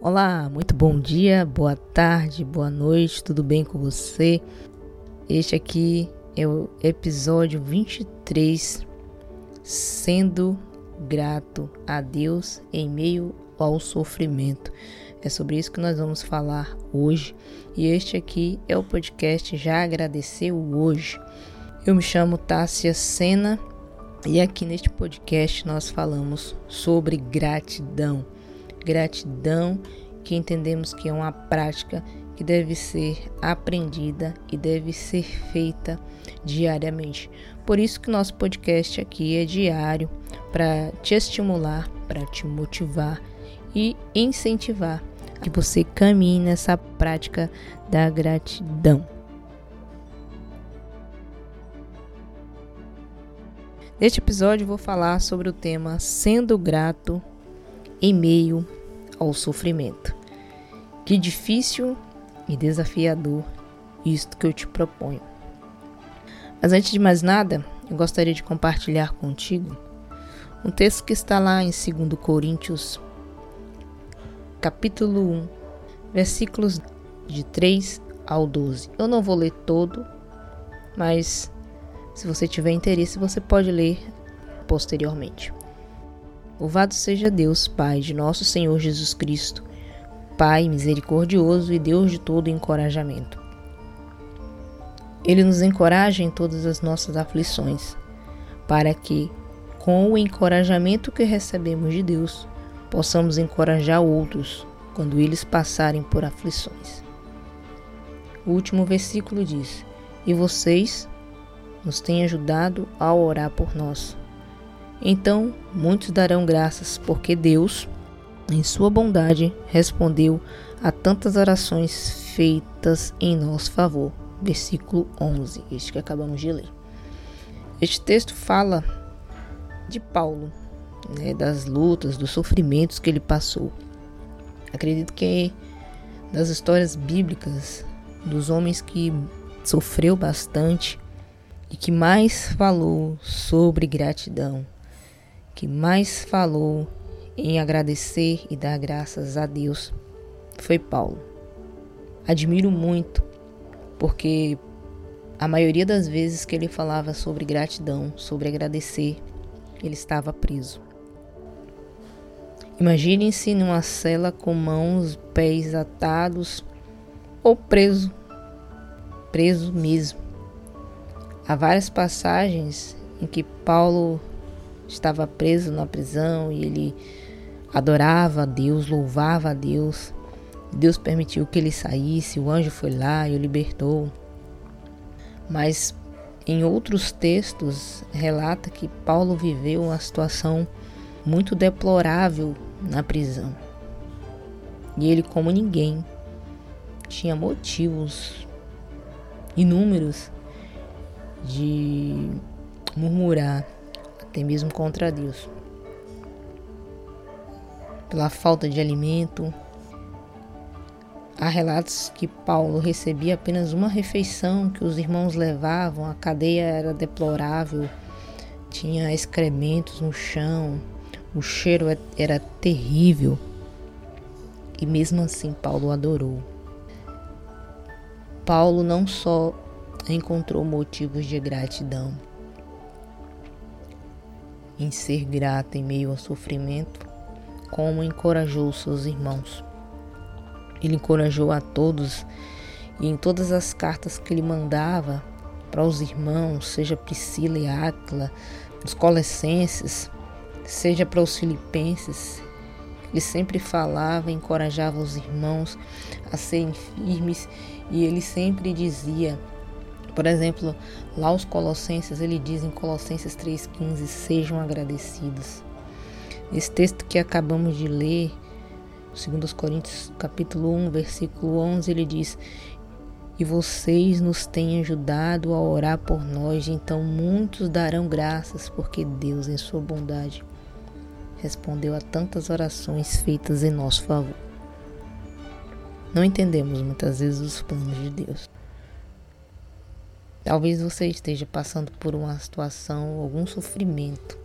Olá, muito bom dia, boa tarde, boa noite, tudo bem com você? Este aqui é o episódio 23, sendo grato a Deus em meio ao sofrimento. É sobre isso que nós vamos falar hoje. E este aqui é o podcast Já Agradeceu Hoje. Eu me chamo Tássia Sena e aqui neste podcast nós falamos sobre gratidão. Gratidão que entendemos que é uma prática que deve ser aprendida e deve ser feita diariamente. Por isso que nosso podcast aqui é diário para te estimular, para te motivar e incentivar que você caminhe nessa prática da gratidão. Neste episódio vou falar sobre o tema sendo grato em meio ao sofrimento. Que difícil e desafiador isto que eu te proponho. Mas antes de mais nada, eu gostaria de compartilhar contigo um texto que está lá em 2 Coríntios, capítulo 1, versículos de 3 ao 12. Eu não vou ler todo, mas se você tiver interesse, você pode ler posteriormente. Louvado seja Deus, Pai de nosso Senhor Jesus Cristo, Pai misericordioso e Deus de todo encorajamento. Ele nos encoraja em todas as nossas aflições, para que, com o encorajamento que recebemos de Deus, possamos encorajar outros quando eles passarem por aflições. O último versículo diz: E vocês nos têm ajudado a orar por nós. Então muitos darão graças, porque Deus, em Sua bondade, respondeu a tantas orações feitas em nosso favor. Versículo 11, este que acabamos de ler. Este texto fala de Paulo, né, das lutas, dos sofrimentos que ele passou. Acredito que das histórias bíblicas, dos homens que sofreu bastante e que mais falou sobre gratidão, que mais falou em agradecer e dar graças a Deus, foi Paulo. Admiro muito, porque a maioria das vezes que ele falava sobre gratidão, sobre agradecer, ele estava preso. Imaginem-se numa cela com mãos, pés atados ou preso, preso mesmo. Há várias passagens em que Paulo estava preso na prisão e ele adorava a Deus, louvava a Deus. Deus permitiu que ele saísse, o anjo foi lá e o libertou. Mas em outros textos relata que Paulo viveu uma situação muito deplorável na prisão. E ele, como ninguém, tinha motivos inúmeros de murmurar, mesmo contra Deus. Pela falta de alimento, há relatos que Paulo recebia apenas uma refeição que os irmãos levavam, a cadeia era deplorável, tinha excrementos no chão, o cheiro é, era terrível. E mesmo assim, Paulo adorou. Paulo não só encontrou motivos de gratidão em ser grato em meio ao sofrimento, como encorajou seus irmãos. Ele encorajou a todos e em todas as cartas que ele mandava para os irmãos, seja Priscila e Áquila, os Colossenses, seja para os filipenses. Ele sempre falava, encorajava os irmãos a serem firmes e ele sempre dizia, por exemplo, lá os Colossenses, ele diz em Colossenses 3,15: sejam agradecidos. Esse texto que acabamos de ler, 2 Coríntios capítulo 1, versículo 11, ele diz: E vocês nos têm ajudado a orar por nós, então muitos darão graças, porque Deus, em sua bondade, respondeu a tantas orações feitas em nosso favor. Não entendemos muitas vezes os planos de Deus. Talvez você esteja passando por uma situação, algum sofrimento,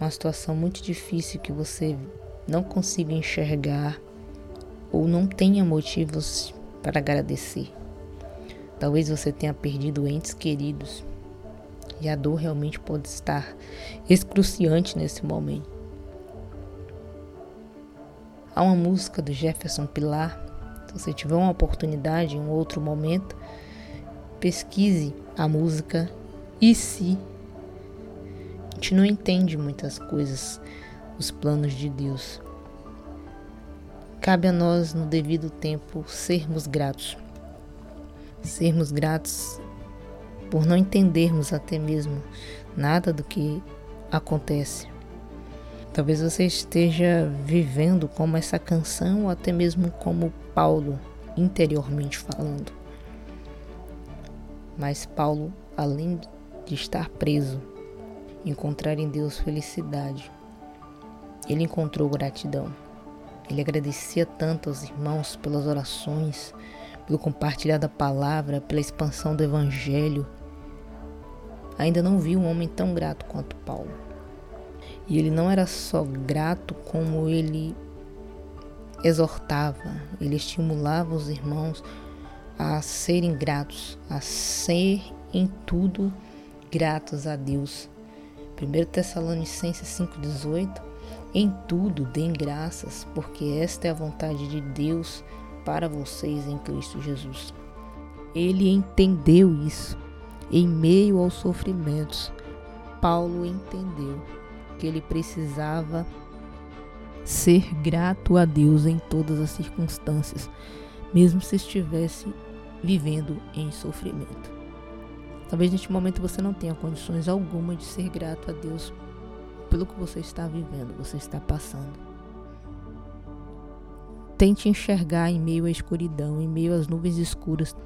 uma situação muito difícil que você não consiga enxergar ou não tenha motivos para agradecer. Talvez você tenha perdido entes queridos e a dor realmente pode estar excruciante nesse momento. Há uma música do Jefferson Pilar. Se você tiver uma oportunidade em um outro momento, pesquise a música E se. A gente não entende muitas coisas, os planos de Deus. Cabe a nós, no devido tempo, sermos gratos. Sermos gratos por não entendermos até mesmo nada do que acontece. Talvez você esteja vivendo como essa canção, ou até mesmo como Paulo, interiormente falando. Mas Paulo, além de estar preso, encontrar em Deus felicidade, ele encontrou gratidão. Ele agradecia tanto aos irmãos pelas orações, pelo compartilhar da palavra, pela expansão do evangelho. Ainda não vi um homem tão grato quanto Paulo. E ele não era só grato, como ele exortava, ele estimulava os irmãos a serem gratos, a ser em tudo gratos a Deus. 1 Tessalonicenses 5,18 em tudo deem graças, porque esta é a vontade de Deus para vocês em Cristo Jesus. Ele entendeu isso. Em meio aos sofrimentos, Paulo entendeu que ele precisava ser grato a Deus em todas as circunstâncias, mesmo se estivesse vivendo em sofrimento. Talvez neste momento você não tenha condições alguma de ser grato a Deus pelo que você está vivendo, você está passando. Tente enxergar em meio à escuridão, em meio às nuvens escuras.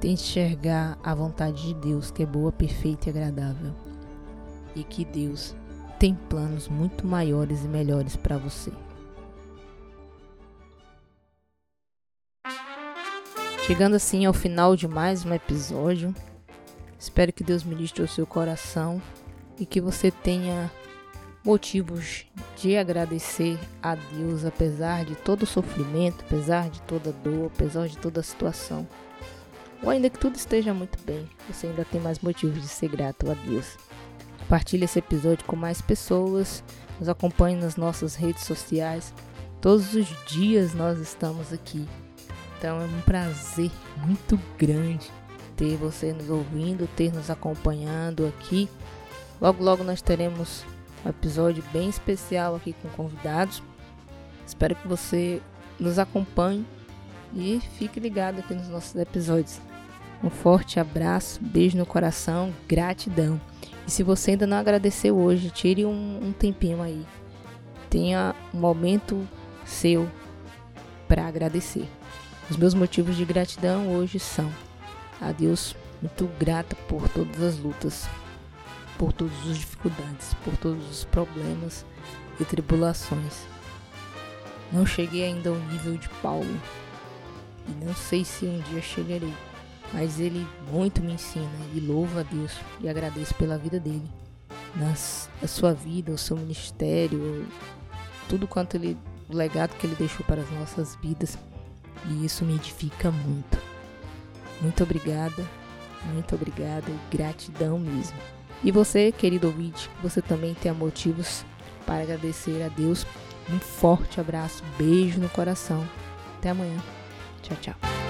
Tente enxergar a vontade de Deus, que é boa, perfeita e agradável. E que Deus tem planos muito maiores e melhores para você. Chegando assim ao final de mais um episódio, espero que Deus ministre o seu coração e que você tenha motivos de agradecer a Deus apesar de todo o sofrimento, apesar de toda dor, apesar de toda a situação. Ou ainda que tudo esteja muito bem, você ainda tem mais motivos de ser grato a Deus. Compartilhe esse episódio com mais pessoas, nos acompanhe nas nossas redes sociais. Todos os dias nós estamos aqui. Então é um prazer muito grande ter você nos ouvindo, ter nos acompanhando aqui Logo, logo nós teremos um episódio bem especial aqui com convidados. Espero que você nos acompanhe e fique ligado aqui nos nossos episódios. Um forte abraço, beijo no coração, gratidão. E se você ainda não agradeceu hoje, tire um, um tempinho aí. Tenha um momento seu para agradecer. Os meus motivos de gratidão hoje são a Deus muito grata por todas as lutas por todas as dificuldades, por todos os problemas e tribulações. Não cheguei ainda ao nível de Paulo e não sei se um dia chegarei, mas ele muito me ensina e louvo a Deus e agradeço pela vida dele, nas, a sua vida, o seu ministério, tudo quanto ele, o legado que ele deixou para as nossas vidas e isso me edifica muito. Muito obrigada, muito obrigada e gratidão mesmo. E você, querido ouvinte, você também tenha motivos para agradecer a Deus. Um forte abraço, beijo no coração. Até amanhã. Tchau, tchau.